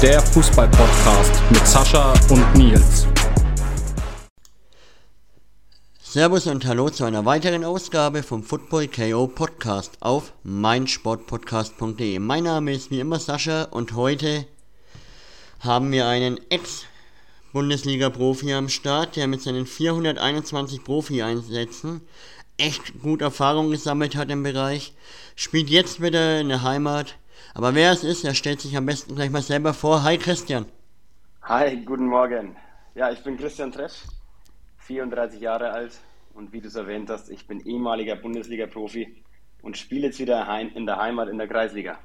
Der Fußball-Podcast mit Sascha und Nils. Servus und hallo zu einer weiteren Ausgabe vom Football KO Podcast auf meinsportpodcast.de. Mein Name ist wie immer Sascha und heute haben wir einen Ex-Bundesliga-Profi am Start, der mit seinen 421 Profi-Einsätzen echt gut Erfahrung gesammelt hat im Bereich, spielt jetzt wieder in der Heimat. Aber wer es ist, er stellt sich am besten gleich mal selber vor. Hi Christian. Hi, guten Morgen. Ja, ich bin Christian Tresch, 34 Jahre alt und wie du es erwähnt hast, ich bin ehemaliger Bundesliga-Profi und spiele jetzt wieder in der Heimat in der Kreisliga.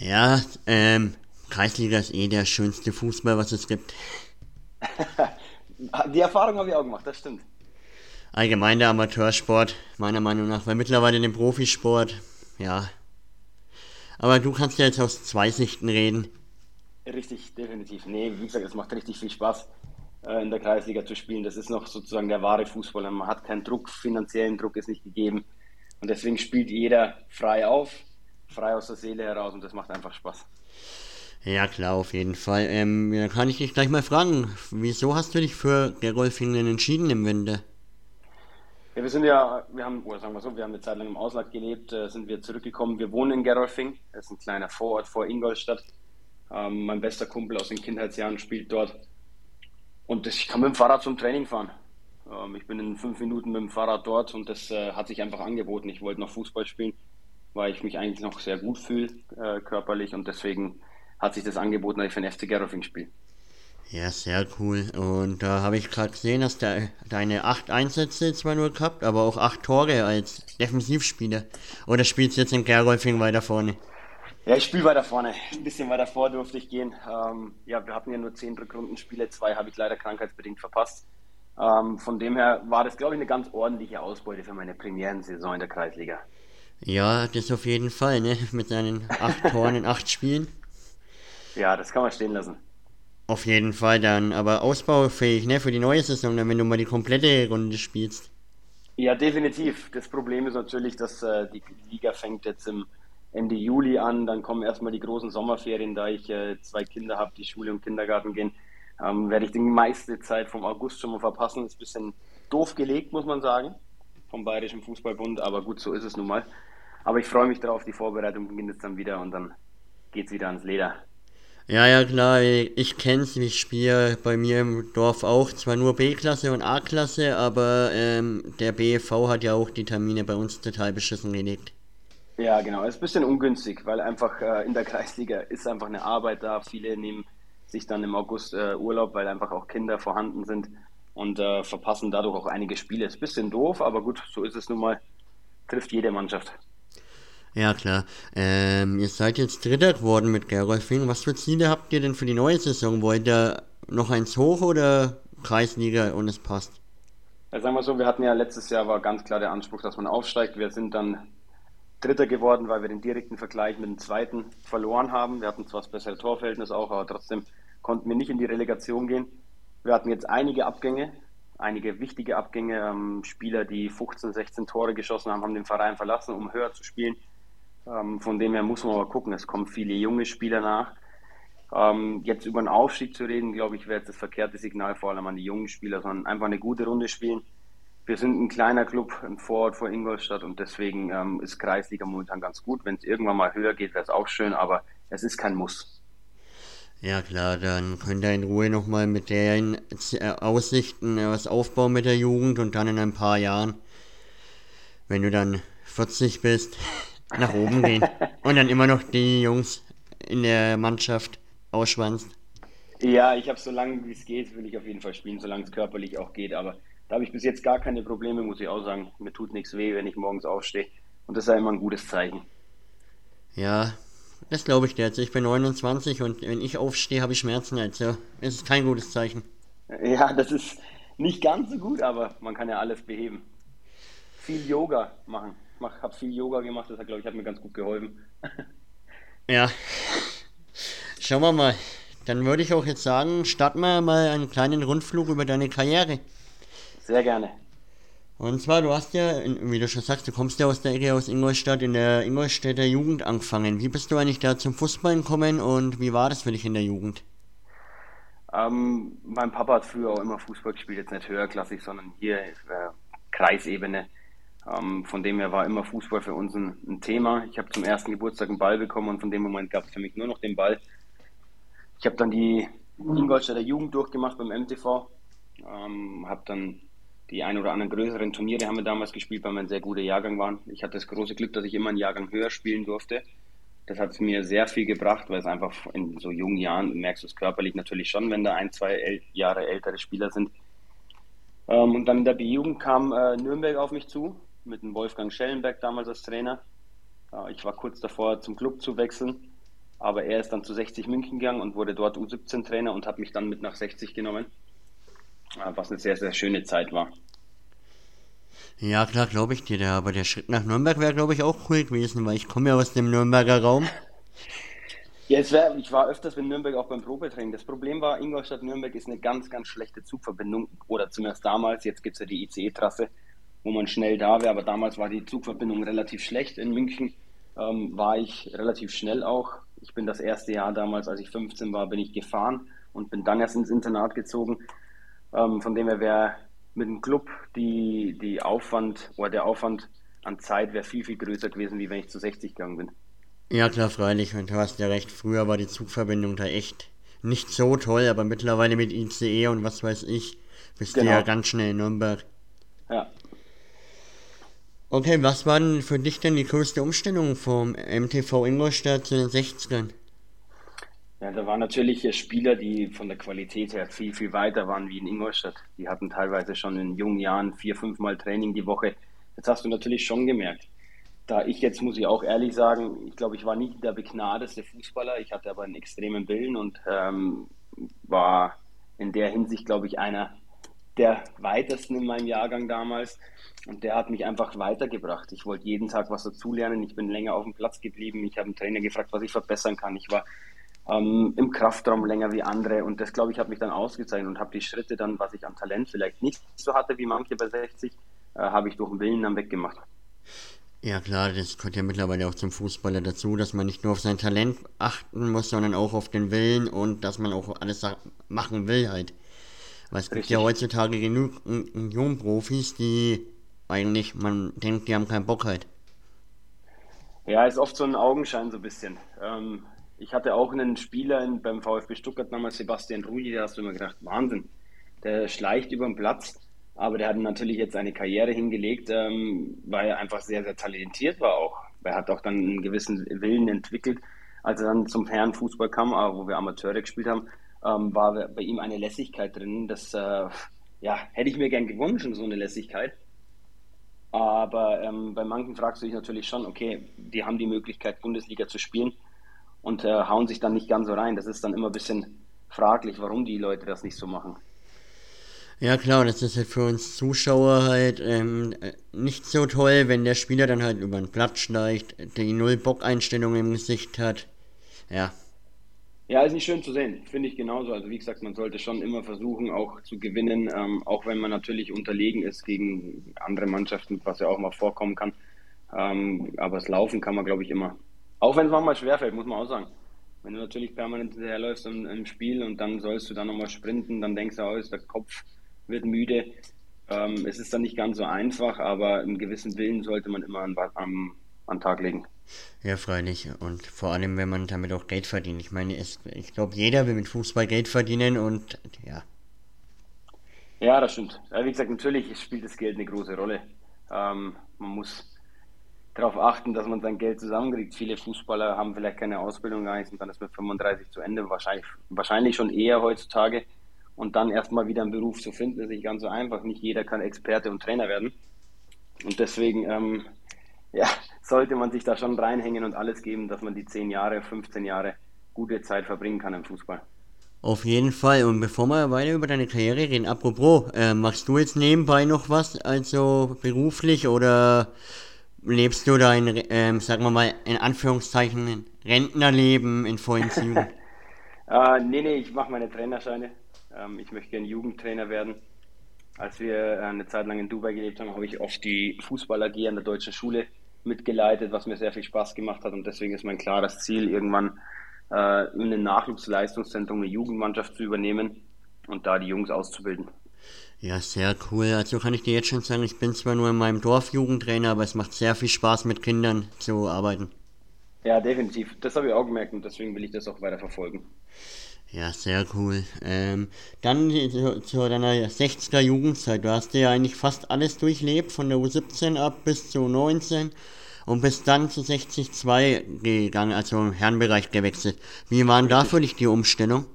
Ja, ähm, Kreisliga ist eh der schönste Fußball, was es gibt. Die Erfahrung habe ich auch gemacht, das stimmt allgemein der Amateursport, meiner Meinung nach, weil mittlerweile den Profisport, ja. Aber du kannst ja jetzt aus zwei Sichten reden. Richtig, definitiv. Nee, wie gesagt, es macht richtig viel Spaß, äh, in der Kreisliga zu spielen. Das ist noch sozusagen der wahre Fußball. Man hat keinen Druck, finanziellen Druck ist nicht gegeben. Und deswegen spielt jeder frei auf, frei aus der Seele heraus und das macht einfach Spaß. Ja, klar, auf jeden Fall. Ähm, kann ich dich gleich mal fragen, wieso hast du dich für Gerolfingen entschieden im Winter? Ja, wir sind ja, wir haben, oder sagen wir so, wir haben eine Zeit lang im Ausland gelebt, äh, sind wir zurückgekommen. Wir wohnen in Gerolfing, das ist ein kleiner Vorort vor Ingolstadt. Ähm, mein bester Kumpel aus den Kindheitsjahren spielt dort. Und das, ich kann mit dem Fahrrad zum Training fahren. Ähm, ich bin in fünf Minuten mit dem Fahrrad dort und das äh, hat sich einfach angeboten. Ich wollte noch Fußball spielen, weil ich mich eigentlich noch sehr gut fühle, äh, körperlich. Und deswegen hat sich das angeboten, dass ich für den FC Gerolfing spiele. Ja, sehr cool. Und da habe ich gerade gesehen, dass der deine acht Einsätze zwar nur gehabt, aber auch acht Tore als Defensivspieler. Oder spielst du jetzt in Gerolfing weiter vorne? Ja, ich spiele weiter vorne. Ein bisschen weiter vor durfte ich gehen. Ähm, ja, wir hatten ja nur zehn Rückrundenspiele, zwei habe ich leider krankheitsbedingt verpasst. Ähm, von dem her war das, glaube ich, eine ganz ordentliche Ausbeute für meine Premierensaison in der Kreisliga. Ja, das auf jeden Fall, ne? Mit seinen acht Toren in acht Spielen. Ja, das kann man stehen lassen. Auf jeden Fall dann, aber ausbaufähig, ne, für die neue Saison, dann, wenn du mal die komplette Runde spielst. Ja, definitiv. Das Problem ist natürlich, dass äh, die Liga fängt jetzt im Ende Juli an, dann kommen erstmal die großen Sommerferien, da ich äh, zwei Kinder habe, die Schule und Kindergarten gehen, ähm, werde ich die meiste Zeit vom August schon mal verpassen. Ist ein bisschen doof gelegt, muss man sagen, vom Bayerischen Fußballbund, aber gut, so ist es nun mal. Aber ich freue mich darauf, die Vorbereitung beginnt jetzt dann wieder und dann geht es wieder ans Leder. Ja, ja, klar, ich kenn's, ich spiele bei mir im Dorf auch, zwar nur B-Klasse und A-Klasse, aber ähm, der BFV hat ja auch die Termine bei uns total beschissen gelegt. Ja, genau, ist ein bisschen ungünstig, weil einfach äh, in der Kreisliga ist einfach eine Arbeit da. Viele nehmen sich dann im August äh, Urlaub, weil einfach auch Kinder vorhanden sind und äh, verpassen dadurch auch einige Spiele. Ist ein bisschen doof, aber gut, so ist es nun mal. Trifft jede Mannschaft. Ja, klar. Ähm, ihr seid jetzt Dritter geworden mit Gerolfing. Was für Ziele habt ihr denn für die neue Saison? Wollt ihr noch eins hoch oder Kreisliga und es passt? Ja, sagen wir so, wir hatten ja letztes Jahr war ganz klar der Anspruch, dass man aufsteigt. Wir sind dann Dritter geworden, weil wir den direkten Vergleich mit dem zweiten verloren haben. Wir hatten zwar das bessere Torverhältnis auch, aber trotzdem konnten wir nicht in die Relegation gehen. Wir hatten jetzt einige Abgänge, einige wichtige Abgänge. Ähm, Spieler, die 15, 16 Tore geschossen haben, haben den Verein verlassen, um höher zu spielen. Ähm, von dem her muss man aber gucken, es kommen viele junge Spieler nach. Ähm, jetzt über einen Aufstieg zu reden, glaube ich, wäre jetzt das verkehrte Signal vor allem an die jungen Spieler, sondern einfach eine gute Runde spielen. Wir sind ein kleiner Club, ein Vorort vor Ingolstadt und deswegen ähm, ist Kreisliga momentan ganz gut. Wenn es irgendwann mal höher geht, wäre es auch schön, aber es ist kein Muss. Ja klar, dann könnt ihr in Ruhe nochmal mit den äh, Aussichten äh, was aufbauen mit der Jugend und dann in ein paar Jahren, wenn du dann 40 bist, nach oben gehen. Und dann immer noch die Jungs in der Mannschaft ausschwanzt. Ja, ich habe so lange wie es geht, will ich auf jeden Fall spielen, solange es körperlich auch geht. Aber da habe ich bis jetzt gar keine Probleme, muss ich auch sagen. Mir tut nichts weh, wenn ich morgens aufstehe. Und das ist ja immer ein gutes Zeichen. Ja, das glaube ich dir. Also ich bin 29 und wenn ich aufstehe, habe ich Schmerzen. Also es ist kein gutes Zeichen. Ja, das ist nicht ganz so gut, aber man kann ja alles beheben. Viel Yoga machen mach, habe viel Yoga gemacht, das hat, glaube ich, hat mir ganz gut geholfen. ja. Schauen wir mal. Dann würde ich auch jetzt sagen, starten wir mal einen kleinen Rundflug über deine Karriere. Sehr gerne. Und zwar, du hast ja, wie du schon sagst, du kommst ja aus der Ecke aus Ingolstadt, in der Ingolstädter Jugend angefangen. Wie bist du eigentlich da zum Fußball gekommen und wie war das für dich in der Jugend? Ähm, mein Papa hat früher auch immer Fußball gespielt, jetzt nicht höherklassig, sondern hier äh, Kreisebene. Ähm, von dem her war immer Fußball für uns ein, ein Thema. Ich habe zum ersten Geburtstag einen Ball bekommen und von dem Moment gab es für mich nur noch den Ball. Ich habe dann die Ingolstädter Jugend durchgemacht beim MTV, ähm, habe dann die ein oder anderen größeren Turniere haben wir damals gespielt, weil wir ein sehr guter Jahrgang waren. Ich hatte das große Glück, dass ich immer einen Jahrgang höher spielen durfte. Das hat mir sehr viel gebracht, weil es einfach in so jungen Jahren merkst du es körperlich natürlich schon, wenn da ein, zwei El Jahre ältere Spieler sind. Ähm, und dann in der B-Jugend kam äh, Nürnberg auf mich zu, mit dem Wolfgang Schellenberg damals als Trainer. Äh, ich war kurz davor, zum Club zu wechseln, aber er ist dann zu 60 München gegangen und wurde dort U17-Trainer und hat mich dann mit nach 60 genommen. Äh, was eine sehr, sehr schöne Zeit war. Ja, klar, glaube ich dir, aber der Schritt nach Nürnberg wäre, glaube ich, auch cool gewesen, weil ich komme ja aus dem Nürnberger Raum. Ja, wär, ich war öfters in Nürnberg auch beim Probetraining. Das Problem war, Ingolstadt-Nürnberg ist eine ganz, ganz schlechte Zugverbindung. Oder zumindest damals. Jetzt gibt es ja die ICE-Trasse, wo man schnell da wäre. Aber damals war die Zugverbindung relativ schlecht. In München ähm, war ich relativ schnell auch. Ich bin das erste Jahr damals, als ich 15 war, bin ich gefahren und bin dann erst ins Internat gezogen. Ähm, von dem her wäre mit dem Club die, die Aufwand oder der Aufwand an Zeit wäre viel, viel größer gewesen, wie wenn ich zu 60 gegangen bin. Ja, klar, freilich. Und du hast ja recht, früher war die Zugverbindung da echt nicht so toll, aber mittlerweile mit ICE und was weiß ich, bist genau. du ja genau. ganz schnell in Nürnberg. Ja. Okay, was war denn für dich denn die größte Umstellung vom MTV Ingolstadt zu den 60ern? Ja, da waren natürlich Spieler, die von der Qualität her viel, viel weiter waren wie in Ingolstadt. Die hatten teilweise schon in jungen Jahren vier, fünf Mal Training die Woche. Das hast du natürlich schon gemerkt. Da ich jetzt, muss ich auch ehrlich sagen, ich glaube, ich war nicht der begnadeste Fußballer. Ich hatte aber einen extremen Willen und ähm, war in der Hinsicht, glaube ich, einer der weitesten in meinem Jahrgang damals. Und der hat mich einfach weitergebracht. Ich wollte jeden Tag was dazulernen. Ich bin länger auf dem Platz geblieben. Ich habe einen Trainer gefragt, was ich verbessern kann. Ich war ähm, im Kraftraum länger wie andere. Und das, glaube ich, hat mich dann ausgezeichnet und habe die Schritte dann, was ich an Talent vielleicht nicht so hatte wie manche bei 60, äh, habe ich durch den Willen dann weggemacht. Ja klar, das gehört ja mittlerweile auch zum Fußballer dazu, dass man nicht nur auf sein Talent achten muss, sondern auch auf den Willen und dass man auch alles machen will halt. Weil es gibt ja heutzutage genug Jungprofis, die eigentlich, man denkt, die haben keinen Bock halt. Ja, ist oft so ein Augenschein so ein bisschen. Ähm, ich hatte auch einen Spieler in, beim VfB Stuttgart damals, Sebastian Rudi, da hast du immer gedacht, Wahnsinn, der schleicht über den Platz, aber der hat natürlich jetzt eine Karriere hingelegt, ähm, weil er einfach sehr, sehr talentiert war auch. Er hat auch dann einen gewissen Willen entwickelt. Als er dann zum Herrenfußball kam, äh, wo wir Amateure gespielt haben, ähm, war bei ihm eine Lässigkeit drin. Das äh, ja, hätte ich mir gern gewünscht, so eine Lässigkeit. Aber ähm, bei manchen fragst du dich natürlich schon, okay, die haben die Möglichkeit, Bundesliga zu spielen und äh, hauen sich dann nicht ganz so rein. Das ist dann immer ein bisschen fraglich, warum die Leute das nicht so machen. Ja klar, das ist halt für uns Zuschauer halt ähm, nicht so toll, wenn der Spieler dann halt über den Platz schleicht, die Null-Bock-Einstellung im Gesicht hat. Ja. Ja, ist nicht schön zu sehen, finde ich genauso. Also wie gesagt, man sollte schon immer versuchen, auch zu gewinnen, ähm, auch wenn man natürlich unterlegen ist gegen andere Mannschaften, was ja auch mal vorkommen kann. Ähm, aber das Laufen kann man, glaube ich, immer. Auch wenn es manchmal schwerfällt, muss man auch sagen. Wenn du natürlich permanent hinterherläufst im, im Spiel und dann sollst du dann nochmal sprinten, dann denkst du, oh, der Kopf wird müde. Ähm, es ist dann nicht ganz so einfach, aber einen gewissen Willen sollte man immer an, an, an Tag legen. Ja, freilich. Und vor allem, wenn man damit auch Geld verdient. Ich meine, es, ich glaube, jeder will mit Fußball Geld verdienen und ja. Ja, das stimmt. Wie gesagt, natürlich spielt das Geld eine große Rolle. Ähm, man muss darauf achten, dass man sein Geld zusammenkriegt. Viele Fußballer haben vielleicht keine Ausbildung gar nicht und dann ist mit 35 zu Ende. Wahrscheinlich, wahrscheinlich schon eher heutzutage. Und dann erstmal wieder einen Beruf zu finden, ist nicht ganz so einfach. Nicht jeder kann Experte und Trainer werden. Und deswegen ähm, ja, sollte man sich da schon reinhängen und alles geben, dass man die 10 Jahre, 15 Jahre gute Zeit verbringen kann im Fußball. Auf jeden Fall. Und bevor wir weiter über deine Karriere reden, apropos, äh, machst du jetzt nebenbei noch was, also beruflich oder lebst du dein, ähm, sagen wir mal, in Anführungszeichen Rentnerleben in vollen Zügen? äh, nee, nee, ich mache meine Trainerscheine. Ähm, ich möchte gerne Jugendtrainer werden. als wir eine Zeit lang in Dubai gelebt haben, habe ich oft die Fußball AG an der deutschen Schule mitgeleitet, was mir sehr viel Spaß gemacht hat. Und deswegen ist mein klares Ziel, irgendwann äh, in einem Nachwuchsleistungszentrum eine Jugendmannschaft zu übernehmen und da die Jungs auszubilden. Ja, sehr cool. Also kann ich dir jetzt schon sagen, ich bin zwar nur in meinem Dorf Jugendtrainer, aber es macht sehr viel Spaß, mit Kindern zu arbeiten. Ja, definitiv. Das habe ich auch gemerkt und deswegen will ich das auch weiter verfolgen. Ja, sehr cool. Ähm, dann zu, zu, deiner 60er Jugendzeit. Du hast ja eigentlich fast alles durchlebt, von der U17 ab bis zu 19 und bist dann zu 60-2 gegangen, also im Herrenbereich gewechselt. Wie waren da für dich die Umstellung?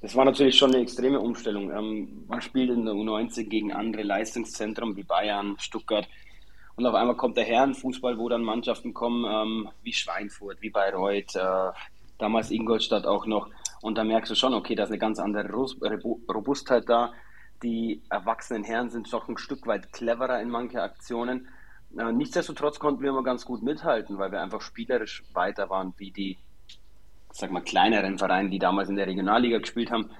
Das war natürlich schon eine extreme Umstellung. Ähm, man spielt in der U19 gegen andere Leistungszentren wie Bayern, Stuttgart. Und auf einmal kommt der Herrenfußball, wo dann Mannschaften kommen ähm, wie Schweinfurt, wie Bayreuth, äh, damals Ingolstadt auch noch. Und da merkst du schon, okay, da ist eine ganz andere Robustheit da. Die erwachsenen Herren sind doch ein Stück weit cleverer in manchen Aktionen. Äh, nichtsdestotrotz konnten wir immer ganz gut mithalten, weil wir einfach spielerisch weiter waren wie die sag mal, kleineren Vereinen, die damals in der Regionalliga gespielt haben.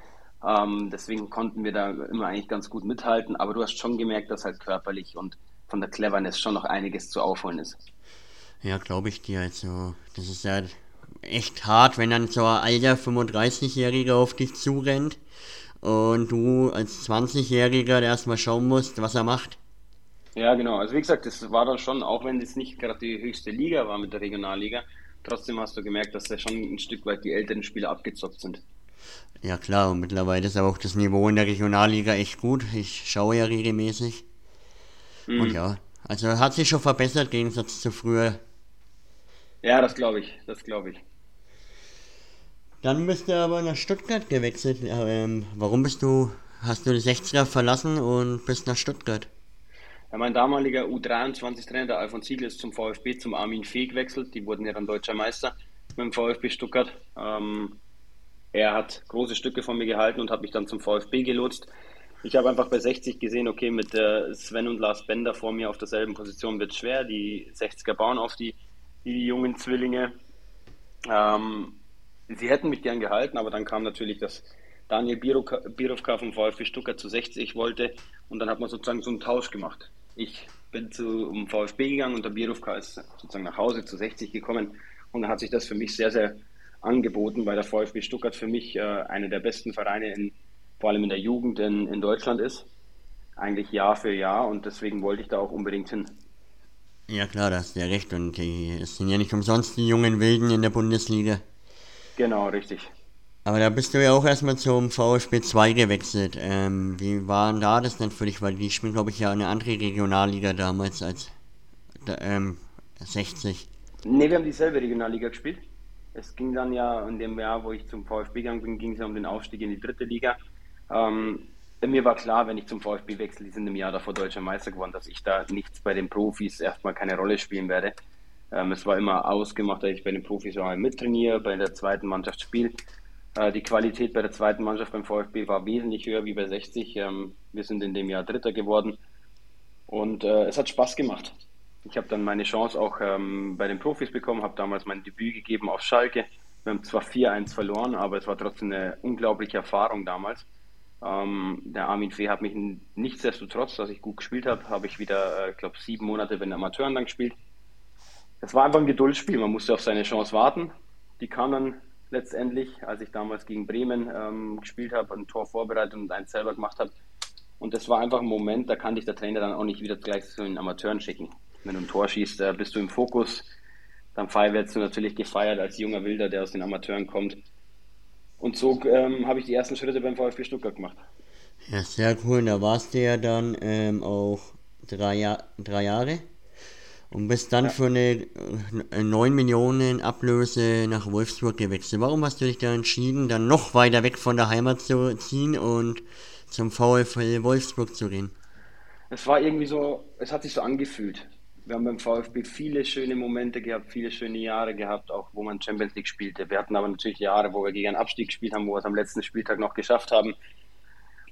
Ähm, deswegen konnten wir da immer eigentlich ganz gut mithalten. Aber du hast schon gemerkt, dass halt körperlich und von der Cleverness schon noch einiges zu aufholen ist. Ja, glaube ich dir. Also, das ist ja echt hart, wenn dann so ein alter 35-Jähriger auf dich zurennt und du als 20-Jähriger erstmal schauen musst, was er macht. Ja, genau. Also wie gesagt, das war dann schon, auch wenn es nicht gerade die höchste Liga war mit der Regionalliga, trotzdem hast du gemerkt, dass da schon ein Stück weit die älteren Spieler abgezockt sind. Ja klar, und mittlerweile ist aber auch das Niveau in der Regionalliga echt gut. Ich schaue ja regelmäßig. Mhm. Und ja, also hat sich schon verbessert im Gegensatz zu früher. Ja, das glaube ich, das glaube ich. Dann bist du aber nach Stuttgart gewechselt. Ähm, warum bist du, hast du die 60er verlassen und bist nach Stuttgart? Ja, mein damaliger U23-Trainer, der Alfons Ziegler, ist zum VfB, zum Armin Fee gewechselt. Die wurden ja dann deutscher Meister mit dem VfB Stuttgart. Ähm, er hat große Stücke von mir gehalten und hat mich dann zum VfB gelotst. Ich habe einfach bei 60 gesehen, okay, mit äh, Sven und Lars Bender vor mir auf derselben Position wird schwer. Die 60er bauen auf die, die jungen Zwillinge. Ähm, sie hätten mich gern gehalten, aber dann kam natürlich das Daniel Birovka vom VfB Stuttgart zu 60 wollte und dann hat man sozusagen so einen Tausch gemacht. Ich bin zum VfB gegangen und der Birovka ist sozusagen nach Hause zu 60 gekommen. Und dann hat sich das für mich sehr, sehr angeboten, weil der VfB Stuttgart für mich äh, einer der besten Vereine, in, vor allem in der Jugend in, in Deutschland ist. Eigentlich Jahr für Jahr und deswegen wollte ich da auch unbedingt hin. Ja klar, da hast du ja recht. Und es sind ja nicht umsonst die jungen Wilden in der Bundesliga. Genau, richtig. Aber da bist du ja auch erstmal zum VfB 2 gewechselt. Ähm, wie war denn da das denn für dich? Weil die spielen, glaube ich, ja eine andere Regionalliga damals als ähm, 60. Ne, wir haben dieselbe Regionalliga gespielt. Es ging dann ja in dem Jahr, wo ich zum VfB gegangen bin, ging es ja um den Aufstieg in die dritte Liga. Ähm, mir war klar, wenn ich zum VfB wechsle, die sind im Jahr davor deutscher Meister geworden, dass ich da nichts bei den Profis erstmal keine Rolle spielen werde. Ähm, es war immer ausgemacht, dass ich bei den Profis auch mittrainiere, bei der zweiten Mannschaft spiele. Äh, die Qualität bei der zweiten Mannschaft beim VfB war wesentlich höher wie bei 60. Ähm, wir sind in dem Jahr Dritter geworden und äh, es hat Spaß gemacht. Ich habe dann meine Chance auch ähm, bei den Profis bekommen, habe damals mein Debüt gegeben auf Schalke. Wir haben zwar 4-1 verloren, aber es war trotzdem eine unglaubliche Erfahrung damals. Ähm, der Armin Fee hat mich nichtsdestotrotz, dass ich gut gespielt habe, habe ich wieder, äh, ich glaube, sieben Monate bei den Amateuren dann gespielt. Es war einfach ein Geduldsspiel, man musste auf seine Chance warten. Die kam dann letztendlich, als ich damals gegen Bremen ähm, gespielt habe, ein Tor vorbereitet und eins selber gemacht habe. Und das war einfach ein Moment, da kann dich der Trainer dann auch nicht wieder gleich zu den Amateuren schicken. Wenn du ein Tor schießt, äh, bist du im Fokus, dann wirst du natürlich gefeiert als junger Wilder, der aus den Amateuren kommt. Und so ähm, habe ich die ersten Schritte beim VfB Stuttgart gemacht. Ja, sehr cool. Da warst du ja dann ähm, auch drei, Jahr, drei Jahre und bist dann ja. für eine 9 äh, Millionen Ablöse nach Wolfsburg gewechselt. Warum hast du dich da entschieden, dann noch weiter weg von der Heimat zu ziehen und zum VfL Wolfsburg zu gehen? Es war irgendwie so, es hat sich so angefühlt. Wir haben beim VfB viele schöne Momente gehabt, viele schöne Jahre gehabt, auch wo man Champions League spielte. Wir hatten aber natürlich Jahre, wo wir gegen einen Abstieg gespielt haben, wo wir es am letzten Spieltag noch geschafft haben.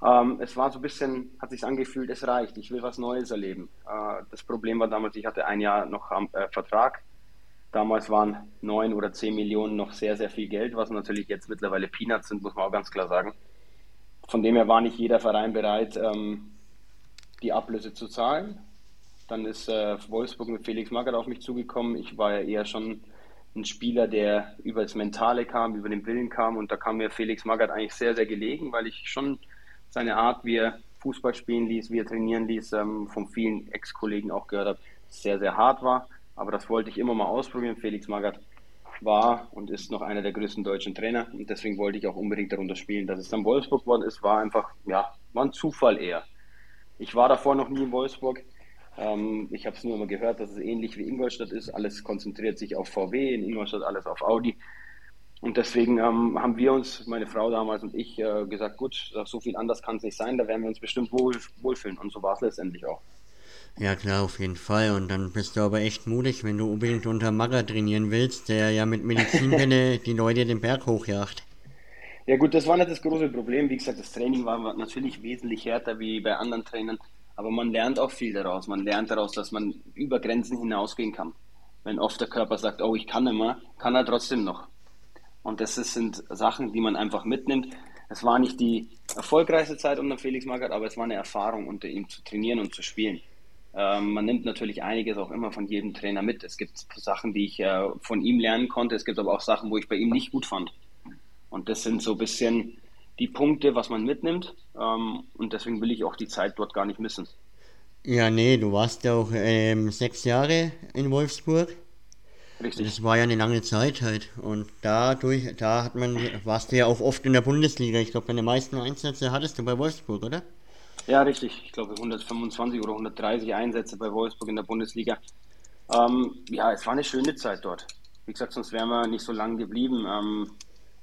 Ähm, es war so ein bisschen, hat sich angefühlt, es reicht, ich will was Neues erleben. Äh, das Problem war damals, ich hatte ein Jahr noch am äh, Vertrag. Damals waren neun oder zehn Millionen noch sehr, sehr viel Geld, was natürlich jetzt mittlerweile Peanuts sind, muss man auch ganz klar sagen. Von dem her war nicht jeder Verein bereit, ähm, die Ablöse zu zahlen. Dann ist äh, Wolfsburg mit Felix Magath auf mich zugekommen. Ich war ja eher schon ein Spieler, der über das Mentale kam, über den Willen kam. Und da kam mir Felix Magath eigentlich sehr, sehr gelegen, weil ich schon seine Art, wie er Fußball spielen ließ, wie er trainieren ließ, ähm, von vielen Ex-Kollegen auch gehört habe, sehr, sehr hart war. Aber das wollte ich immer mal ausprobieren. Felix Magath war und ist noch einer der größten deutschen Trainer. Und deswegen wollte ich auch unbedingt darunter spielen. Dass es dann Wolfsburg geworden ist, war einfach, ja, war ein Zufall eher. Ich war davor noch nie in Wolfsburg. Ähm, ich habe es nur immer gehört, dass es ähnlich wie Ingolstadt ist. Alles konzentriert sich auf VW, in Ingolstadt alles auf Audi. Und deswegen ähm, haben wir uns, meine Frau damals und ich, äh, gesagt, gut, so viel anders kann es nicht sein, da werden wir uns bestimmt wohl, wohlfühlen. Und so war es letztendlich auch. Ja klar, auf jeden Fall. Und dann bist du aber echt mutig, wenn du unbedingt unter Magger trainieren willst, der ja mit Medizinbälle die Leute den Berg hochjagt. Ja gut, das war nicht das große Problem. Wie gesagt, das Training war natürlich wesentlich härter wie bei anderen Trainern. Aber man lernt auch viel daraus. Man lernt daraus, dass man über Grenzen hinausgehen kann. Wenn oft der Körper sagt, oh, ich kann nicht mehr, kann er trotzdem noch. Und das sind Sachen, die man einfach mitnimmt. Es war nicht die erfolgreichste Zeit unter Felix Magath, aber es war eine Erfahrung, unter ihm zu trainieren und zu spielen. Ähm, man nimmt natürlich einiges auch immer von jedem Trainer mit. Es gibt Sachen, die ich äh, von ihm lernen konnte. Es gibt aber auch Sachen, wo ich bei ihm nicht gut fand. Und das sind so ein bisschen die Punkte, was man mitnimmt. Ähm, und deswegen will ich auch die Zeit dort gar nicht missen. Ja, nee, du warst ja auch ähm, sechs Jahre in Wolfsburg. Richtig. Das war ja eine lange Zeit halt. Und dadurch, da hat man, warst du ja auch oft in der Bundesliga. Ich glaube, deine meisten Einsätze hattest du bei Wolfsburg, oder? Ja, richtig. Ich glaube 125 oder 130 Einsätze bei Wolfsburg in der Bundesliga. Ähm, ja, es war eine schöne Zeit dort. Wie gesagt, sonst wären wir nicht so lange geblieben. Ähm,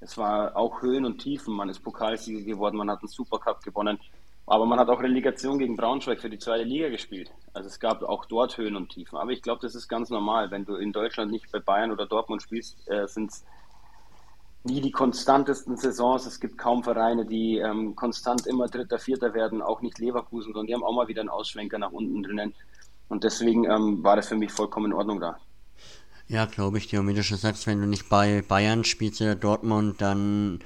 es war auch Höhen und Tiefen. Man ist Pokalsieger geworden, man hat einen Supercup gewonnen. Aber man hat auch Relegation gegen Braunschweig für die zweite Liga gespielt. Also es gab auch dort Höhen und Tiefen. Aber ich glaube, das ist ganz normal. Wenn du in Deutschland nicht bei Bayern oder Dortmund spielst, äh, sind es nie die konstantesten Saisons. Es gibt kaum Vereine, die ähm, konstant immer Dritter, Vierter werden, auch nicht Leverkusen, sondern die haben auch mal wieder einen Ausschwenker nach unten drinnen. Und deswegen ähm, war das für mich vollkommen in Ordnung da. Ja, glaube ich wie du sagst, wenn du nicht bei Bayern spielst oder Dortmund, dann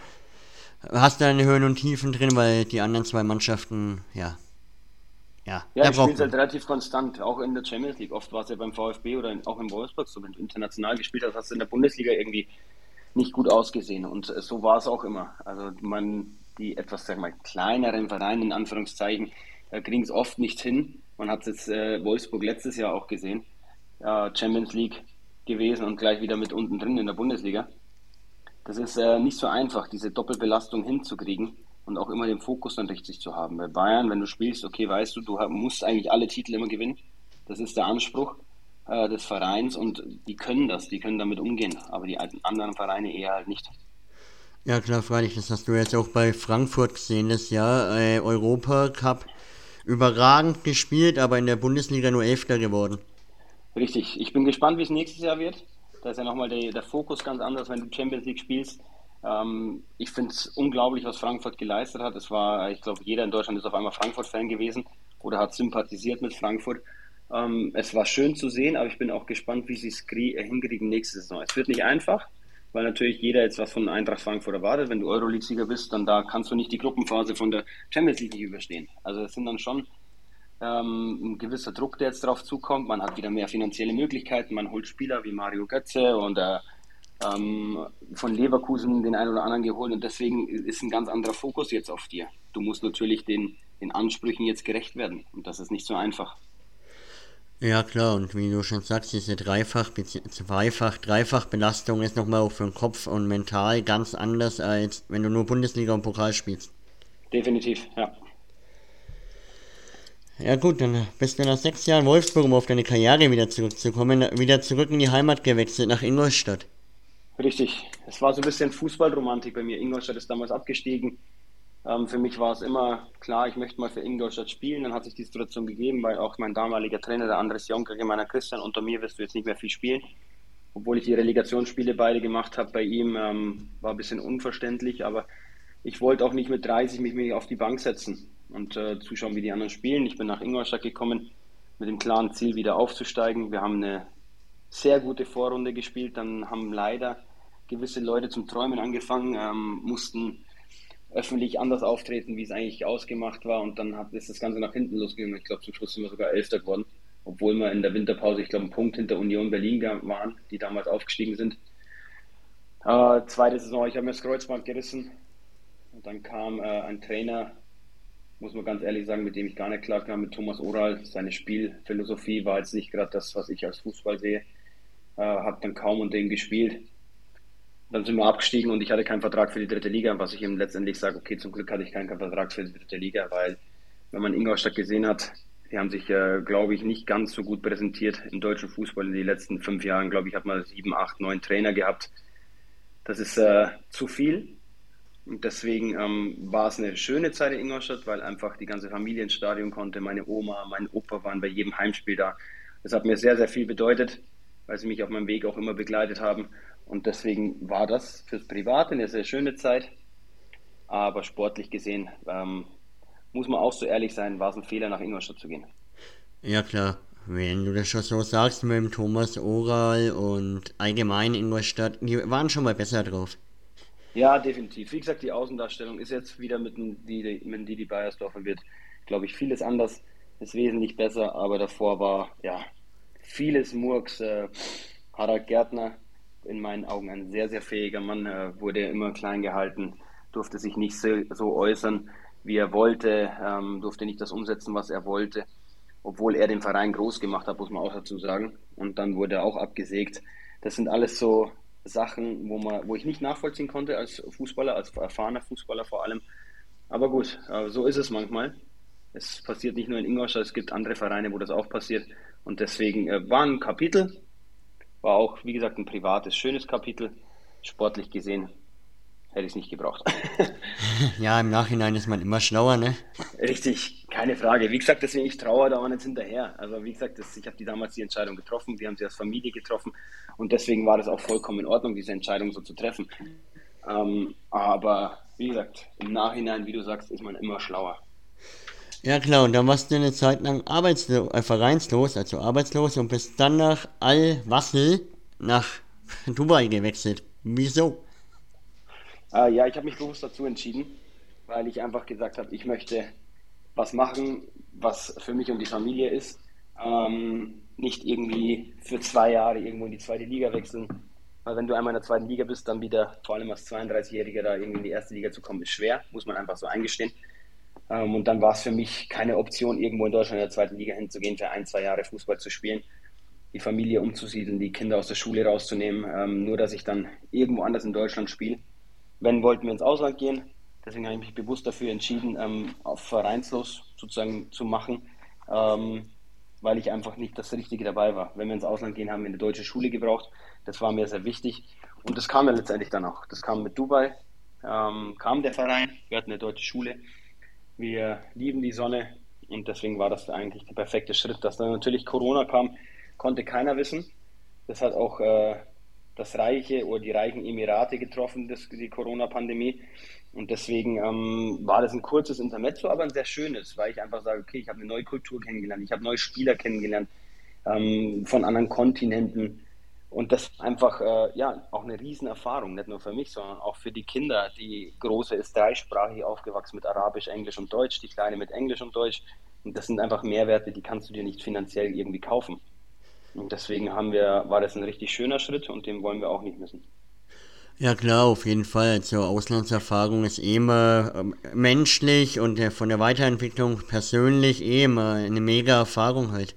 hast du deine Höhen und Tiefen drin, weil die anderen zwei Mannschaften, ja. Ja, ja ich spiele halt relativ konstant, auch in der Champions League. Oft war es ja beim VfB oder auch im Wolfsburg so, wenn du international gespielt hast, hast du in der Bundesliga irgendwie nicht gut ausgesehen. Und äh, so war es auch immer. Also man, die etwas, sag mal, kleineren Vereine in Anführungszeichen, da kriegen es oft nicht hin. Man hat es jetzt äh, Wolfsburg letztes Jahr auch gesehen. Ja, Champions League gewesen und gleich wieder mit unten drin in der Bundesliga. Das ist äh, nicht so einfach, diese Doppelbelastung hinzukriegen und auch immer den Fokus dann richtig zu haben. Bei Bayern, wenn du spielst, okay, weißt du, du musst eigentlich alle Titel immer gewinnen. Das ist der Anspruch äh, des Vereins und die können das, die können damit umgehen, aber die anderen Vereine eher halt nicht. Ja klar, freilich, das hast du jetzt auch bei Frankfurt gesehen, das Jahr äh, Europa Cup überragend gespielt, aber in der Bundesliga nur Elfter geworden. Richtig, ich bin gespannt, wie es nächstes Jahr wird. Da ist ja nochmal der, der Fokus ganz anders, wenn du Champions League spielst. Ähm, ich finde es unglaublich, was Frankfurt geleistet hat. Es war, ich glaube, jeder in Deutschland ist auf einmal Frankfurt-Fan gewesen oder hat sympathisiert mit Frankfurt. Ähm, es war schön zu sehen, aber ich bin auch gespannt, wie sie es äh, hinkriegen nächste Saison. Es wird nicht einfach, weil natürlich jeder jetzt was von Eintracht Frankfurt erwartet. Wenn du Euroleague-Sieger bist, dann da kannst du nicht die Gruppenphase von der Champions League nicht überstehen. Also es sind dann schon ähm, ein gewisser Druck, der jetzt drauf zukommt. Man hat wieder mehr finanzielle Möglichkeiten. Man holt Spieler wie Mario Götze und äh, ähm, von Leverkusen den einen oder anderen geholt und deswegen ist ein ganz anderer Fokus jetzt auf dir. Du musst natürlich den, den Ansprüchen jetzt gerecht werden und das ist nicht so einfach. Ja klar, und wie du schon sagst, diese Dreifach, Zweifach, Dreifach-Belastung ist nochmal auch für den Kopf und mental ganz anders, als wenn du nur Bundesliga und Pokal spielst. Definitiv, ja. Ja gut, dann bist du nach sechs Jahren Wolfsburg, um auf deine Karriere wieder zurückzukommen, wieder zurück in die Heimat gewechselt, nach Ingolstadt. Richtig, es war so ein bisschen Fußballromantik bei mir. Ingolstadt ist damals abgestiegen ähm, für mich war es immer klar, ich möchte mal für Ingolstadt spielen. Dann hat sich die Situation gegeben, weil auch mein damaliger Trainer, der Andres Jonker, meiner Christian, unter mir wirst du jetzt nicht mehr viel spielen. Obwohl ich die Relegationsspiele beide gemacht habe bei ihm, ähm, war ein bisschen unverständlich, aber ich wollte auch nicht mit 30 mich mehr auf die Bank setzen und äh, zuschauen, wie die anderen spielen. Ich bin nach Ingolstadt gekommen mit dem klaren Ziel, wieder aufzusteigen. Wir haben eine sehr gute Vorrunde gespielt, dann haben leider gewisse Leute zum Träumen angefangen, ähm, mussten öffentlich anders auftreten, wie es eigentlich ausgemacht war. Und dann hat, ist das Ganze nach hinten losgegangen. Ich glaube, zum Schluss sind wir sogar Elfter geworden. Obwohl wir in der Winterpause, ich glaube, einen Punkt hinter Union Berlin waren, die damals aufgestiegen sind. Äh, zweite Saison, ich habe mir das Kreuzband gerissen. Und dann kam äh, ein Trainer, muss man ganz ehrlich sagen, mit dem ich gar nicht klar kam, mit Thomas Oral. Seine Spielphilosophie war jetzt nicht gerade das, was ich als Fußball sehe. Äh, habe dann kaum unter ihm gespielt. Dann sind wir abgestiegen und ich hatte keinen Vertrag für die dritte Liga, was ich ihm letztendlich sage, okay, zum Glück hatte ich keinen Vertrag für die dritte Liga, weil wenn man Ingolstadt gesehen hat, die haben sich, äh, glaube ich, nicht ganz so gut präsentiert im deutschen Fußball in den letzten fünf Jahren. Glaube ich, hat man sieben, acht, neun Trainer gehabt. Das ist äh, zu viel. Und deswegen ähm, war es eine schöne Zeit in Ingolstadt, weil einfach die ganze Familie ins Stadion konnte. Meine Oma, mein Opa waren bei jedem Heimspiel da. Das hat mir sehr, sehr viel bedeutet, weil sie mich auf meinem Weg auch immer begleitet haben. Und deswegen war das fürs Private eine sehr schöne Zeit. Aber sportlich gesehen, ähm, muss man auch so ehrlich sein, war es ein Fehler, nach Ingolstadt zu gehen. Ja, klar. Wenn du das schon so sagst mit dem Thomas Oral und allgemein Ingolstadt, die waren schon mal besser drauf. Ja, definitiv. Wie gesagt, die Außendarstellung ist jetzt wieder mit dem mit Didi Beiersdorfer wird, glaube ich, vieles anders, ist wesentlich besser, aber davor war, ja, vieles Murks. Äh, Harald Gärtner, in meinen Augen ein sehr, sehr fähiger Mann, äh, wurde immer klein gehalten, durfte sich nicht so, so äußern, wie er wollte, ähm, durfte nicht das umsetzen, was er wollte, obwohl er den Verein groß gemacht hat, muss man auch dazu sagen. Und dann wurde er auch abgesägt. Das sind alles so Sachen, wo, man, wo ich nicht nachvollziehen konnte als Fußballer, als erfahrener Fußballer vor allem. Aber gut, äh, so ist es manchmal. Es passiert nicht nur in Ingolstadt, es gibt andere Vereine, wo das auch passiert. Und deswegen äh, war ein Kapitel, war auch, wie gesagt, ein privates, schönes Kapitel. Sportlich gesehen hätte ich es nicht gebraucht. ja, im Nachhinein ist man immer schlauer, ne? Richtig, keine Frage. Wie gesagt, deswegen ich traue da auch nicht hinterher. Also wie gesagt, das, ich habe die damals die Entscheidung getroffen, wir haben sie als Familie getroffen und deswegen war das auch vollkommen in Ordnung, diese Entscheidung so zu treffen. Ähm, aber wie gesagt, im Nachhinein, wie du sagst, ist man immer schlauer. Ja klar, und dann warst du eine Zeit lang arbeitslos, äh, vereinslos, also arbeitslos und bist dann nach Al-Wassel nach Dubai gewechselt. Wieso? Äh, ja, ich habe mich bewusst dazu entschieden, weil ich einfach gesagt habe, ich möchte was machen, was für mich und die Familie ist. Ähm, nicht irgendwie für zwei Jahre irgendwo in die zweite Liga wechseln. Weil wenn du einmal in der zweiten Liga bist, dann wieder, vor allem als 32-Jähriger, da irgendwie in die erste Liga zu kommen, ist schwer, muss man einfach so eingestehen. Ähm, und dann war es für mich keine Option, irgendwo in Deutschland in der zweiten Liga hinzugehen, für ein, zwei Jahre Fußball zu spielen, die Familie umzusiedeln, die Kinder aus der Schule rauszunehmen, ähm, nur dass ich dann irgendwo anders in Deutschland spiele. Wenn wollten wir ins Ausland gehen, deswegen habe ich mich bewusst dafür entschieden, ähm, auf vereinslos sozusagen zu machen, weil ich einfach nicht das Richtige dabei war. Wenn wir ins Ausland gehen, haben wir eine deutsche Schule gebraucht. Das war mir sehr wichtig. Und das kam ja letztendlich dann auch. Das kam mit Dubai, ähm, kam der Verein, wir hatten eine deutsche Schule. Wir lieben die Sonne und deswegen war das eigentlich der perfekte Schritt. Dass dann natürlich Corona kam, konnte keiner wissen. Das hat auch äh, das Reiche oder die reichen Emirate getroffen, das, die Corona-Pandemie. Und deswegen ähm, war das ein kurzes Intermezzo, aber ein sehr schönes, weil ich einfach sage, okay, ich habe eine neue Kultur kennengelernt, ich habe neue Spieler kennengelernt ähm, von anderen Kontinenten. Und das einfach äh, ja, auch eine Riesenerfahrung, nicht nur für mich, sondern auch für die Kinder. Die große ist dreisprachig aufgewachsen mit Arabisch, Englisch und Deutsch, die kleine mit Englisch und Deutsch. Und das sind einfach Mehrwerte, die kannst du dir nicht finanziell irgendwie kaufen. Und deswegen haben wir, war das ein richtig schöner Schritt und den wollen wir auch nicht missen. Ja klar, auf jeden Fall. Also Auslandserfahrung ist eh immer ähm, menschlich und äh, von der Weiterentwicklung persönlich eh immer eine mega Erfahrung halt.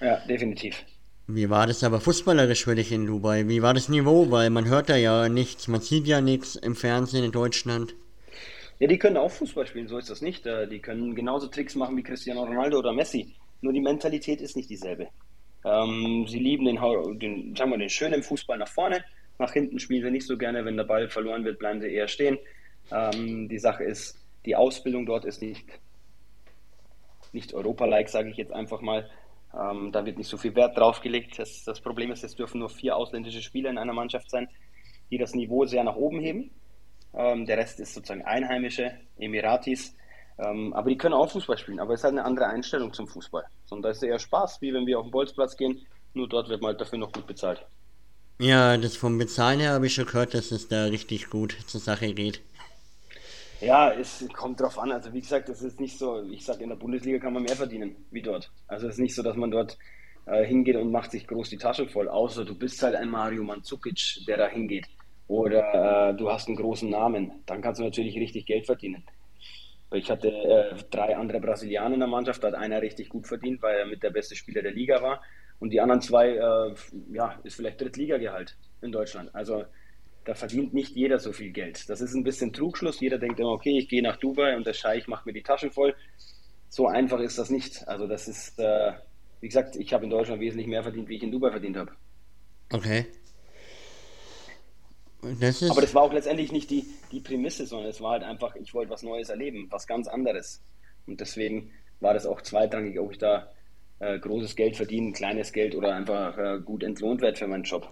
Ja, definitiv. Wie war das aber fußballerisch für dich in Dubai? Wie war das Niveau? Weil man hört da ja nichts, man sieht ja nichts im Fernsehen in Deutschland. Ja, die können auch Fußball spielen, so ist das nicht. Äh, die können genauso Tricks machen wie Cristiano Ronaldo oder Messi. Nur die Mentalität ist nicht dieselbe. Ähm, sie lieben den, den, sagen wir, den schönen Fußball nach vorne. Nach hinten spielen sie nicht so gerne. Wenn der Ball verloren wird, bleiben sie eher stehen. Ähm, die Sache ist, die Ausbildung dort ist nicht, nicht Europa-like, sage ich jetzt einfach mal. Ähm, da wird nicht so viel Wert drauf gelegt. Das, das, Problem ist, es dürfen nur vier ausländische Spieler in einer Mannschaft sein, die das Niveau sehr nach oben heben. Ähm, der Rest ist sozusagen Einheimische, Emiratis. Ähm, aber die können auch Fußball spielen, aber es ist halt eine andere Einstellung zum Fußball. Und da ist es eher Spaß, wie wenn wir auf den Bolzplatz gehen, nur dort wird man halt dafür noch gut bezahlt. Ja, das vom Bezahlen her habe ich schon gehört, dass es da richtig gut zur Sache geht. Ja, es kommt drauf an. Also wie gesagt, es ist nicht so, ich sage, in der Bundesliga kann man mehr verdienen wie dort. Also es ist nicht so, dass man dort äh, hingeht und macht sich groß die Tasche voll, außer du bist halt ein Mario Mandzukic, der da hingeht. Oder äh, du hast einen großen Namen. Dann kannst du natürlich richtig Geld verdienen. Ich hatte äh, drei andere Brasilianer in der Mannschaft, da hat einer richtig gut verdient, weil er mit der beste Spieler der Liga war. Und die anderen zwei, äh, ja, ist vielleicht Drittligagehalt in Deutschland. Also da verdient nicht jeder so viel Geld. Das ist ein bisschen Trugschluss. Jeder denkt immer, okay, ich gehe nach Dubai und der Scheich macht mir die Taschen voll. So einfach ist das nicht. Also das ist, äh, wie gesagt, ich habe in Deutschland wesentlich mehr verdient, wie ich in Dubai verdient habe. Okay. Das. Aber das war auch letztendlich nicht die, die Prämisse, sondern es war halt einfach, ich wollte was Neues erleben, was ganz anderes. Und deswegen war das auch zweitrangig, ob ich da äh, großes Geld verdiene, kleines Geld oder einfach äh, gut entlohnt werde für meinen Job.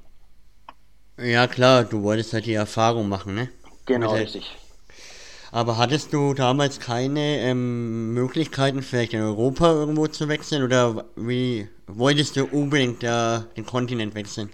Ja klar, du wolltest halt die Erfahrung machen, ne? Genau, Mit richtig. Aber hattest du damals keine ähm, Möglichkeiten, vielleicht in Europa irgendwo zu wechseln oder wie wolltest du unbedingt äh, den Kontinent wechseln?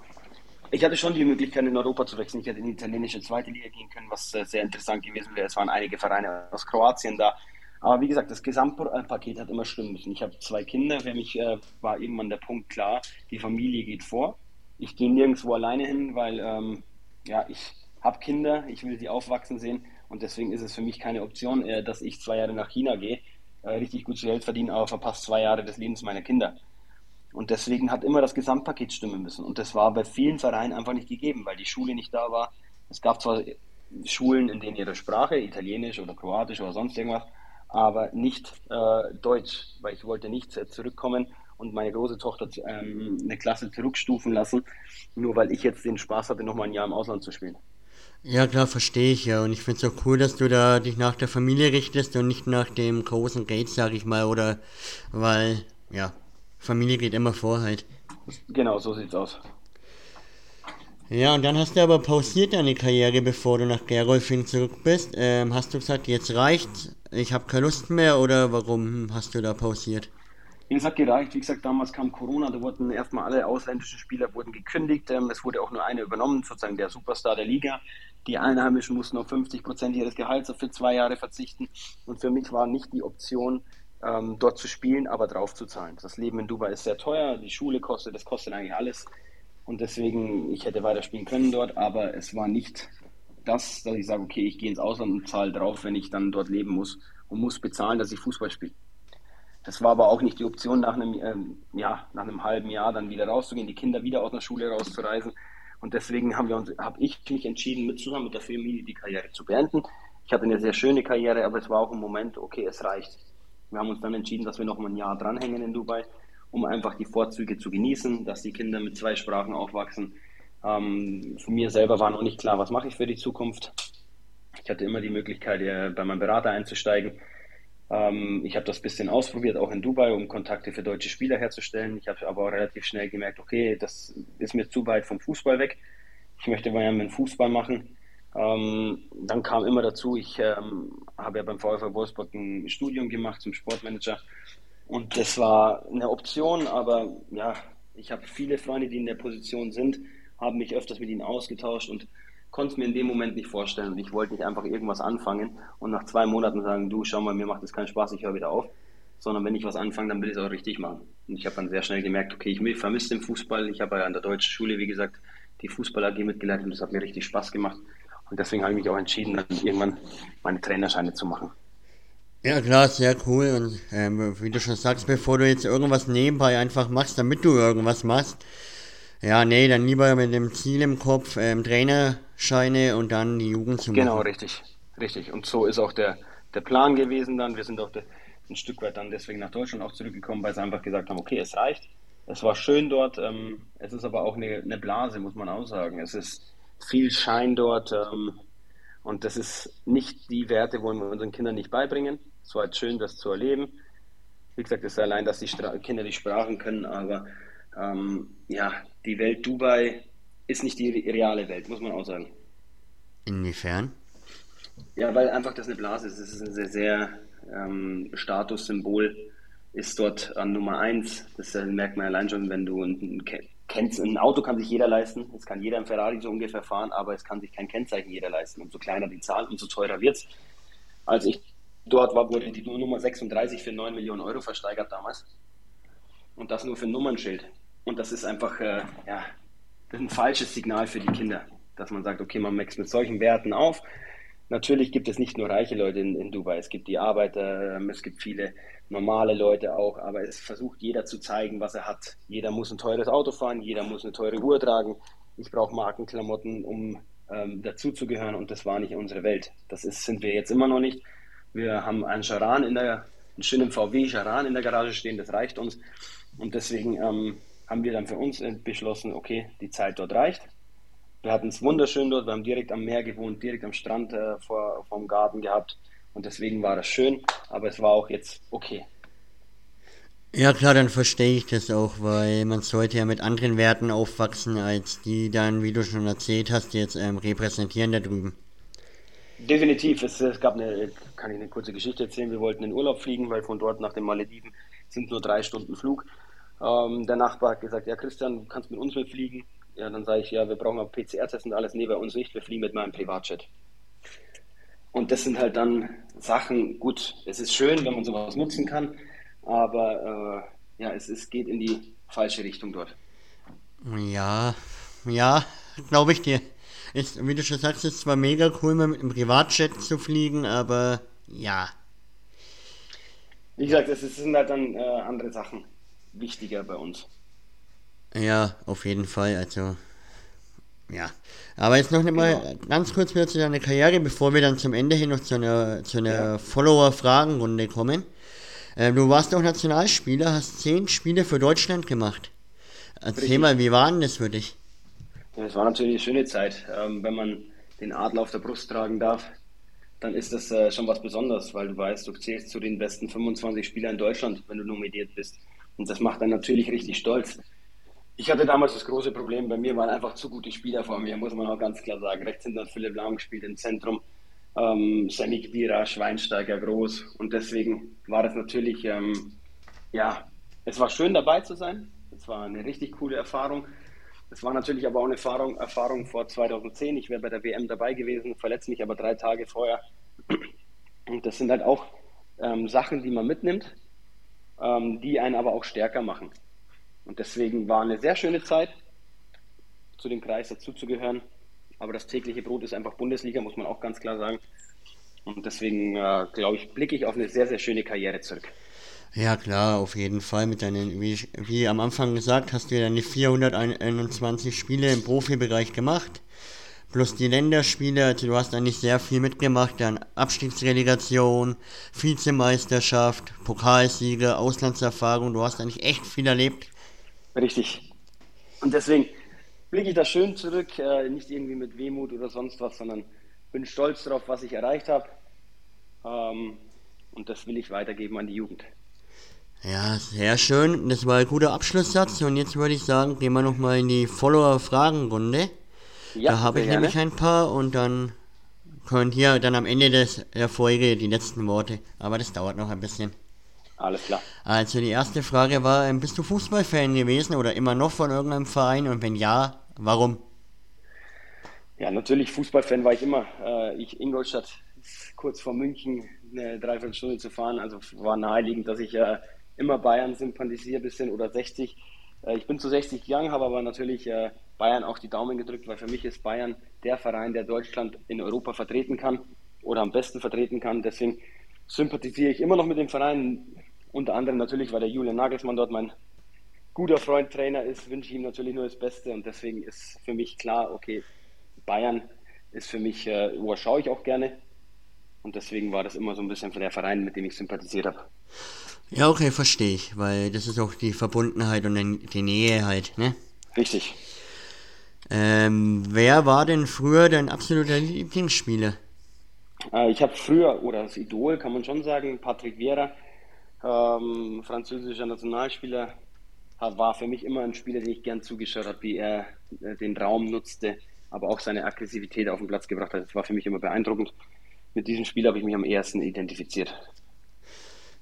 Ich hatte schon die Möglichkeit, in Europa zu wechseln. Ich hätte in die italienische zweite Liga gehen können, was äh, sehr interessant gewesen wäre. Es waren einige Vereine aus Kroatien da. Aber wie gesagt, das Gesamtpaket hat immer stimmen müssen. Ich habe zwei Kinder, für mich äh, war irgendwann der Punkt klar, die Familie geht vor. Ich gehe nirgendwo alleine hin, weil ähm, ja, ich habe Kinder, ich will sie aufwachsen sehen und deswegen ist es für mich keine Option, äh, dass ich zwei Jahre nach China gehe, äh, richtig gut zu Geld verdiene, aber verpasst zwei Jahre des Lebens meiner Kinder. Und deswegen hat immer das Gesamtpaket stimmen müssen. Und das war bei vielen Vereinen einfach nicht gegeben, weil die Schule nicht da war. Es gab zwar Schulen, in denen ihre Sprache, Italienisch oder Kroatisch oder sonst irgendwas, aber nicht äh, Deutsch, weil ich wollte nicht zurückkommen und meine große Tochter ähm, eine Klasse zurückstufen lassen, nur weil ich jetzt den Spaß hatte, nochmal ein Jahr im Ausland zu spielen. Ja, klar, verstehe ich ja. Und ich finde es auch cool, dass du da dich nach der Familie richtest und nicht nach dem großen Geld, sag ich mal, oder weil, ja, Familie geht immer vor halt. Genau, so sieht's aus. Ja, und dann hast du aber pausiert deine Karriere, bevor du nach Gerolfing zurück bist. Ähm, hast du gesagt, jetzt reicht's, ich habe keine Lust mehr oder warum hast du da pausiert? Es hat gereicht. Wie gesagt, damals kam Corona, da wurden erstmal alle ausländischen Spieler wurden gekündigt. Ähm, es wurde auch nur einer übernommen, sozusagen der Superstar der Liga. Die Einheimischen mussten auf 50 Prozent ihres Gehalts für zwei Jahre verzichten. Und für mich war nicht die Option, ähm, dort zu spielen, aber drauf zu zahlen. Das Leben in Dubai ist sehr teuer, die Schule kostet, das kostet eigentlich alles. Und deswegen, ich hätte weiter spielen können dort, aber es war nicht das, dass ich sage, okay, ich gehe ins Ausland und zahle drauf, wenn ich dann dort leben muss und muss bezahlen, dass ich Fußball spiele. Das war aber auch nicht die Option, nach einem, ähm, ja, nach einem halben Jahr dann wieder rauszugehen, die Kinder wieder aus der Schule rauszureisen. Und deswegen haben wir habe ich mich entschieden, mit zusammen mit der Familie die Karriere zu beenden. Ich hatte eine sehr schöne Karriere, aber es war auch ein Moment, okay, es reicht. Wir haben uns dann entschieden, dass wir noch mal ein Jahr dranhängen in Dubai, um einfach die Vorzüge zu genießen, dass die Kinder mit zwei Sprachen aufwachsen. Ähm, für mir selber war noch nicht klar, was mache ich für die Zukunft. Ich hatte immer die Möglichkeit, bei meinem Berater einzusteigen ähm, ich habe das ein bisschen ausprobiert, auch in Dubai, um Kontakte für deutsche Spieler herzustellen. Ich habe aber auch relativ schnell gemerkt, okay, das ist mir zu weit vom Fußball weg. Ich möchte mal einen Fußball machen. Ähm, dann kam immer dazu, ich ähm, habe ja beim VfL Wolfsburg ein Studium gemacht zum Sportmanager. Und das war eine Option, aber ja, ich habe viele Freunde, die in der Position sind, haben mich öfters mit ihnen ausgetauscht und konnte es mir in dem Moment nicht vorstellen. Und ich wollte nicht einfach irgendwas anfangen und nach zwei Monaten sagen, du, schau mal, mir macht das keinen Spaß, ich höre wieder auf. Sondern wenn ich was anfange, dann will ich es auch richtig machen. Und ich habe dann sehr schnell gemerkt, okay, ich vermisse den Fußball. Ich habe ja an der deutschen Schule, wie gesagt, die Fußball AG mitgeleitet und das hat mir richtig Spaß gemacht. Und deswegen habe ich mich auch entschieden, dann irgendwann meine Trainerscheine zu machen. Ja, klar, sehr cool. Und ähm, wie du schon sagst, bevor du jetzt irgendwas nebenbei einfach machst, damit du irgendwas machst, ja, nee, dann lieber mit dem Ziel im Kopf, ähm, Trainerscheine und dann die Jugend zu genau, machen. Genau, richtig. Richtig. Und so ist auch der, der Plan gewesen dann. Wir sind auch de, ein Stück weit dann deswegen nach Deutschland auch zurückgekommen, weil sie einfach gesagt haben, okay, es reicht. Es war schön dort. Ähm, es ist aber auch eine, eine, Blase, muss man auch sagen. Es ist viel Schein dort. Ähm, und das ist nicht die Werte, wollen wir unseren Kindern nicht beibringen. Es war halt schön, das zu erleben. Wie gesagt, es ist allein, dass die Stra Kinder die Sprachen können, aber ähm, ja, die Welt Dubai ist nicht die reale Welt, muss man auch sagen. Inwiefern? Ja, weil einfach das eine Blase ist. Es ist ein sehr, sehr ähm, Statussymbol, ist dort an Nummer eins. Das äh, merkt man allein schon, wenn du ein, kennst. Ein Auto kann sich jeder leisten. Es kann jeder im Ferrari so ungefähr fahren, aber es kann sich kein Kennzeichen jeder leisten. Umso kleiner die Zahl, umso teurer wird es. Als ich dort war, wurde die Nummer 36 für 9 Millionen Euro versteigert damals. Und das nur für ein Nummernschild. Und das ist einfach äh, ja, ein falsches Signal für die Kinder, dass man sagt, okay, man wächst mit solchen Werten auf. Natürlich gibt es nicht nur reiche Leute in, in Dubai, es gibt die Arbeiter, ähm, es gibt viele normale Leute auch, aber es versucht jeder zu zeigen, was er hat. Jeder muss ein teures Auto fahren, jeder muss eine teure Uhr tragen. Ich brauche Markenklamotten, um ähm, dazuzugehören und das war nicht unsere Welt. Das ist, sind wir jetzt immer noch nicht. Wir haben einen Charan in der, einen schönen VW Charan in der Garage stehen, das reicht uns. Und deswegen ähm, haben wir dann für uns beschlossen, okay, die Zeit dort reicht. Wir hatten es wunderschön dort, wir haben direkt am Meer gewohnt, direkt am Strand äh, vor, vom Garten gehabt. Und deswegen war das schön, aber es war auch jetzt okay. Ja klar, dann verstehe ich das auch, weil man sollte ja mit anderen Werten aufwachsen, als die dann, wie du schon erzählt hast, jetzt ähm, repräsentieren da drüben. Definitiv. Es, es, gab eine, kann ich eine kurze Geschichte erzählen. Wir wollten in Urlaub fliegen, weil von dort nach den Malediven sind nur drei Stunden Flug. Ähm, der Nachbar hat gesagt, ja Christian, du kannst mit uns mitfliegen. Ja, dann sage ich, ja, wir brauchen aber PCR-Test und alles. Nee, bei uns nicht, wir fliegen mit meinem Privatjet. Und das sind halt dann Sachen, gut, es ist schön, wenn man sowas nutzen kann, aber äh, ja, es, es geht in die falsche Richtung dort. Ja, ja, glaube ich dir. Ist, wie du schon sagst, ist zwar mega cool, mit dem Privatjet zu fliegen, aber ja. Wie gesagt, es sind halt dann äh, andere Sachen wichtiger bei uns. Ja, auf jeden Fall. Also, ja. Aber jetzt noch mal genau. ganz kurz wieder zu deiner Karriere, bevor wir dann zum Ende hin noch zu einer, zu einer ja. Follower-Fragenrunde kommen. Äh, du warst auch Nationalspieler, hast zehn Spiele für Deutschland gemacht. Erzähl Richtig. mal, wie war denn das für dich? Es war natürlich eine schöne Zeit. Ähm, wenn man den Adler auf der Brust tragen darf, dann ist das äh, schon was Besonderes, weil du weißt, du zählst zu den besten 25 Spielern in Deutschland, wenn du nominiert bist. Und das macht dann natürlich richtig stolz. Ich hatte damals das große Problem, bei mir waren einfach zu gute Spieler vor mir, muss man auch ganz klar sagen. Rechts hinter Philipp Lahm gespielt im Zentrum, ähm, Sammy Gbira, Schweinsteiger, Groß. Und deswegen war das natürlich, ähm, ja, es war schön dabei zu sein. Es war eine richtig coole Erfahrung. Es war natürlich aber auch eine Erfahrung, Erfahrung vor 2010. Ich wäre bei der WM dabei gewesen, verletze mich aber drei Tage vorher. Und das sind halt auch ähm, Sachen, die man mitnimmt, ähm, die einen aber auch stärker machen. Und deswegen war eine sehr schöne Zeit, zu dem Kreis dazuzugehören. Aber das tägliche Brot ist einfach Bundesliga, muss man auch ganz klar sagen. Und deswegen, äh, glaube ich, blicke ich auf eine sehr, sehr schöne Karriere zurück. Ja, klar, auf jeden Fall. Mit deinen, wie, wie am Anfang gesagt, hast du ja deine 421 Spiele im Profibereich gemacht. Plus die Länderspiele, also du hast eigentlich sehr viel mitgemacht, dann Abstiegsrelegation, Vizemeisterschaft, Pokalsiege, Auslandserfahrung, du hast eigentlich echt viel erlebt. Richtig. Und deswegen blicke ich da schön zurück, äh, nicht irgendwie mit Wehmut oder sonst was, sondern bin stolz darauf, was ich erreicht habe. Ähm, und das will ich weitergeben an die Jugend. Ja, sehr schön. Das war ein guter Abschlusssatz. Und jetzt würde ich sagen, gehen wir nochmal in die Follower-Fragenrunde. Ja, da habe ich gerne. nämlich ein paar und dann könnt ihr dann am Ende des, der Folge die letzten Worte. Aber das dauert noch ein bisschen. Alles klar. Also die erste Frage war, ähm, bist du Fußballfan gewesen oder immer noch von irgendeinem Verein? Und wenn ja, warum? Ja, natürlich Fußballfan war ich immer. Äh, ich Ingolstadt kurz vor München eine Dreiviertelstunde zu fahren, also war naheliegend, dass ich äh, immer Bayern sympathisiere bisschen oder 60. Äh, ich bin zu 60 gegangen, habe aber natürlich Bayern auch die Daumen gedrückt, weil für mich ist Bayern der Verein, der Deutschland in Europa vertreten kann oder am besten vertreten kann. Deswegen sympathisiere ich immer noch mit dem Verein. Unter anderem natürlich, weil der Julian Nagelsmann dort mein guter Freund, Trainer ist, wünsche ich ihm natürlich nur das Beste und deswegen ist für mich klar, okay, Bayern ist für mich, äh, wo schaue ich auch gerne und deswegen war das immer so ein bisschen der Verein, mit dem ich sympathisiert habe. Ja, okay, verstehe ich, weil das ist auch die Verbundenheit und die Nähe halt, ne? Richtig. Ähm, wer war denn früher dein absoluter Lieblingsspieler? Äh, ich habe früher, oder das Idol kann man schon sagen, Patrick Vieira, ähm, französischer Nationalspieler, war für mich immer ein Spieler, den ich gern zugeschaut habe, wie er äh, den Raum nutzte, aber auch seine Aggressivität auf den Platz gebracht hat. Das war für mich immer beeindruckend. Mit diesem Spiel habe ich mich am ersten identifiziert.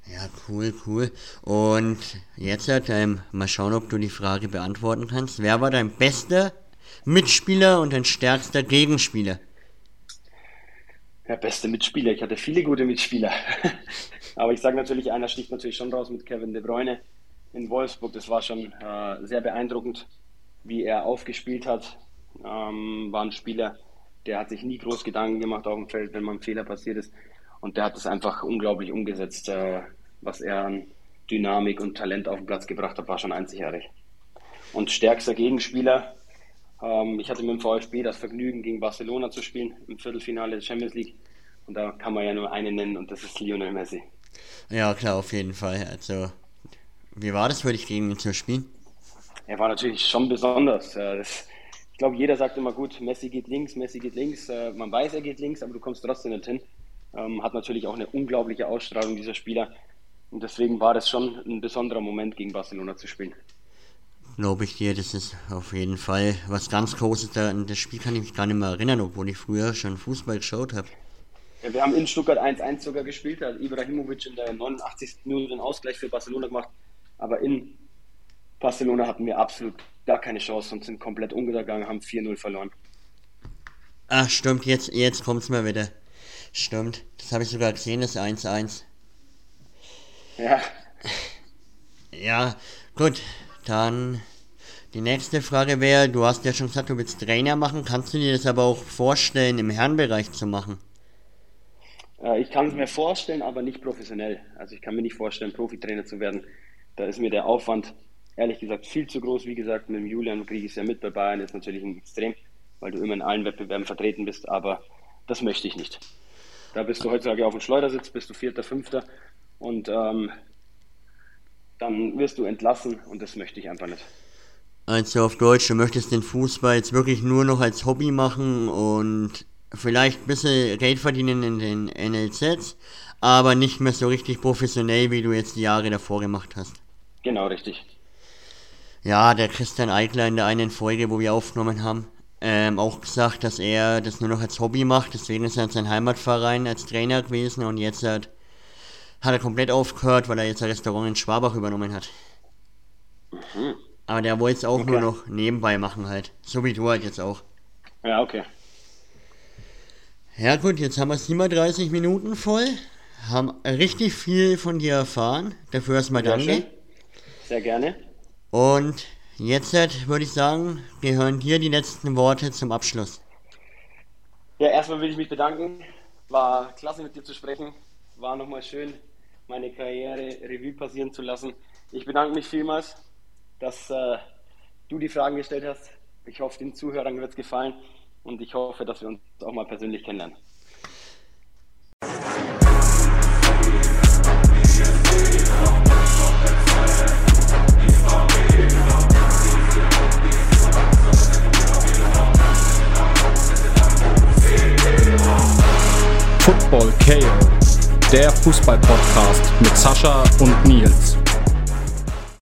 Ja, cool, cool. Und jetzt ähm, mal schauen, ob du die Frage beantworten kannst. Wer war dein bester Mitspieler und dein stärkster Gegenspieler? Ja, beste Mitspieler. Ich hatte viele gute Mitspieler. Aber ich sage natürlich, einer sticht natürlich schon raus mit Kevin De Bruyne in Wolfsburg. Das war schon äh, sehr beeindruckend, wie er aufgespielt hat. Ähm, war ein Spieler, der hat sich nie groß Gedanken gemacht auf dem Feld, wenn mal ein Fehler passiert ist. Und der hat es einfach unglaublich umgesetzt. Äh, was er an Dynamik und Talent auf den Platz gebracht hat, war schon einzigartig. Und stärkster Gegenspieler, ähm, ich hatte mit dem VfB das Vergnügen, gegen Barcelona zu spielen im Viertelfinale der Champions League. Und da kann man ja nur einen nennen und das ist Lionel Messi. Ja, klar, auf jeden Fall. Also, wie war das für dich, gegen ihn zu spielen? Er war natürlich schon besonders. Das, ich glaube, jeder sagt immer gut, Messi geht links, Messi geht links. Äh, man weiß, er geht links, aber du kommst trotzdem nicht hin. Ähm, hat natürlich auch eine unglaubliche Ausstrahlung, dieser Spieler. Und deswegen war das schon ein besonderer Moment, gegen Barcelona zu spielen. Glaube ich dir, das ist auf jeden Fall was ganz Großes. Das Spiel kann ich mich gar nicht mehr erinnern, obwohl ich früher schon Fußball geschaut habe. Ja, wir haben in Stuttgart 1-1 sogar gespielt, da hat Ibrahimovic in der 89. Minute den Ausgleich für Barcelona gemacht. Aber in Barcelona hatten wir absolut gar keine Chance und sind komplett untergegangen, haben 4-0 verloren. Ach, stimmt, jetzt, jetzt kommt es mir wieder. Stimmt, das habe ich sogar gesehen, das 1-1. Ja. Ja, gut. Dann die nächste Frage wäre, du hast ja schon gesagt, du willst Trainer machen. Kannst du dir das aber auch vorstellen, im Herrenbereich zu machen? Äh, ich kann es mir vorstellen, aber nicht professionell. Also ich kann mir nicht vorstellen, Profitrainer zu werden. Da ist mir der Aufwand, ehrlich gesagt, viel zu groß. Wie gesagt, mit dem Julian kriege ich es ja mit bei Bayern, ist natürlich ein Extrem, weil du immer in allen Wettbewerben vertreten bist, aber das möchte ich nicht. Da bist du heutzutage auf dem Schleudersitz, bist du Vierter, Fünfter und ähm, dann wirst du entlassen und das möchte ich einfach nicht. Also auf Deutsch, du möchtest den Fußball jetzt wirklich nur noch als Hobby machen und vielleicht ein bisschen Geld verdienen in den NLZs, aber nicht mehr so richtig professionell, wie du jetzt die Jahre davor gemacht hast. Genau, richtig. Ja, der Christian Eichler in der einen Folge, wo wir aufgenommen haben, ähm, auch gesagt, dass er das nur noch als Hobby macht. Deswegen ist er in seinem Heimatverein als Trainer gewesen und jetzt hat hat er komplett aufgehört, weil er jetzt ein Restaurant in Schwabach übernommen hat. Mhm. Aber der wollte es auch okay. nur noch nebenbei machen halt. So wie du halt jetzt auch. Ja, okay. Ja gut, jetzt haben wir 37 Minuten voll. Haben richtig viel von dir erfahren. Dafür erstmal danke. Sehr, Sehr gerne. Und jetzt würde ich sagen, gehören dir die letzten Worte zum Abschluss. Ja, erstmal will ich mich bedanken. War klasse mit dir zu sprechen. War nochmal schön, meine Karriere Revue passieren zu lassen. Ich bedanke mich vielmals, dass äh, du die Fragen gestellt hast. Ich hoffe, den Zuhörern wird es gefallen und ich hoffe, dass wir uns auch mal persönlich kennenlernen. Football KO der Fußball-Podcast mit Sascha und Nils.